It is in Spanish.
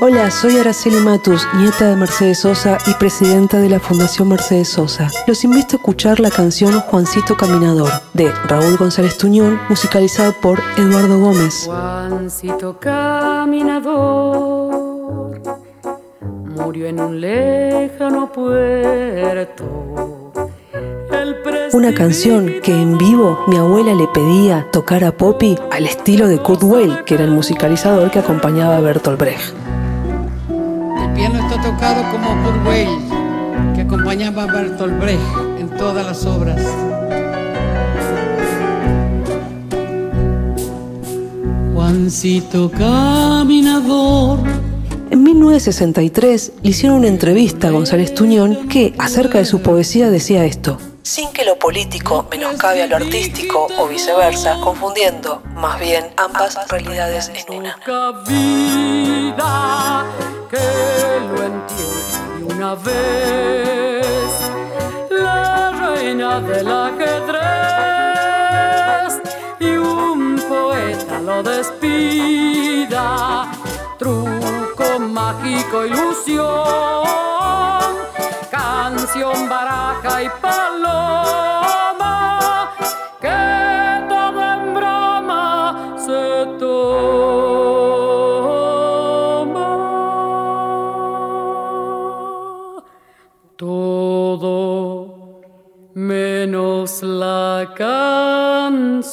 Hola, soy Araceli Matus, nieta de Mercedes Sosa y presidenta de la Fundación Mercedes Sosa. Los invito a escuchar la canción Juancito Caminador de Raúl González Tuñón, musicalizada por Eduardo Gómez. Juancito Caminador murió en un lejano puerto. Una canción que en vivo mi abuela le pedía tocar a Poppy al estilo de Kurt Weill, que era el musicalizador que acompañaba a Bertolt Brecht piano está tocado como Kurt Weill, que acompañaba a Bertolt Brecht en todas las obras. Juancito caminador. En 1963 le hicieron una entrevista a González Tuñón que, acerca de su poesía, decía esto. Sin que lo político menoscabe a lo artístico o viceversa, confundiendo más bien ambas realidades en una que lo entiende. Y una vez la reina del ajedrez y un poeta lo despida. Mágico, ilusión, canción, baraja y paloma. Que todo en broma se la canción.